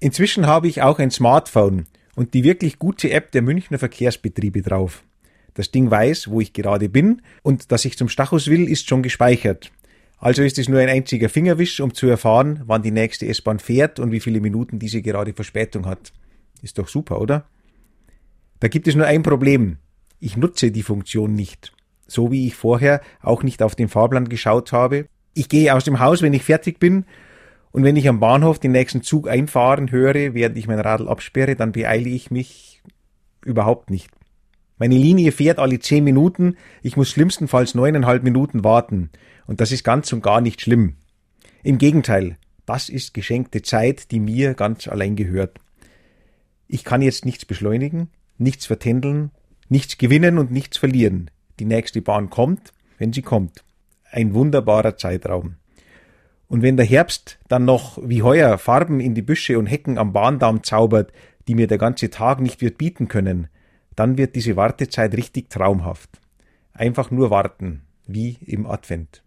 Inzwischen habe ich auch ein Smartphone und die wirklich gute App der Münchner Verkehrsbetriebe drauf. Das Ding weiß, wo ich gerade bin und dass ich zum Stachus will, ist schon gespeichert. Also ist es nur ein einziger Fingerwisch, um zu erfahren, wann die nächste S-Bahn fährt und wie viele Minuten diese gerade Verspätung hat. Ist doch super, oder? Da gibt es nur ein Problem. Ich nutze die Funktion nicht. So wie ich vorher auch nicht auf den Fahrplan geschaut habe. Ich gehe aus dem Haus, wenn ich fertig bin und wenn ich am Bahnhof den nächsten Zug einfahren höre, während ich mein Radl absperre, dann beeile ich mich überhaupt nicht. Meine Linie fährt alle zehn Minuten, ich muss schlimmstenfalls neuneinhalb Minuten warten. Und das ist ganz und gar nicht schlimm. Im Gegenteil, das ist geschenkte Zeit, die mir ganz allein gehört. Ich kann jetzt nichts beschleunigen, nichts vertändeln, nichts gewinnen und nichts verlieren. Die nächste Bahn kommt, wenn sie kommt. Ein wunderbarer Zeitraum. Und wenn der Herbst dann noch wie heuer Farben in die Büsche und Hecken am Bahndamm zaubert, die mir der ganze Tag nicht wird bieten können, dann wird diese Wartezeit richtig traumhaft. Einfach nur warten, wie im Advent.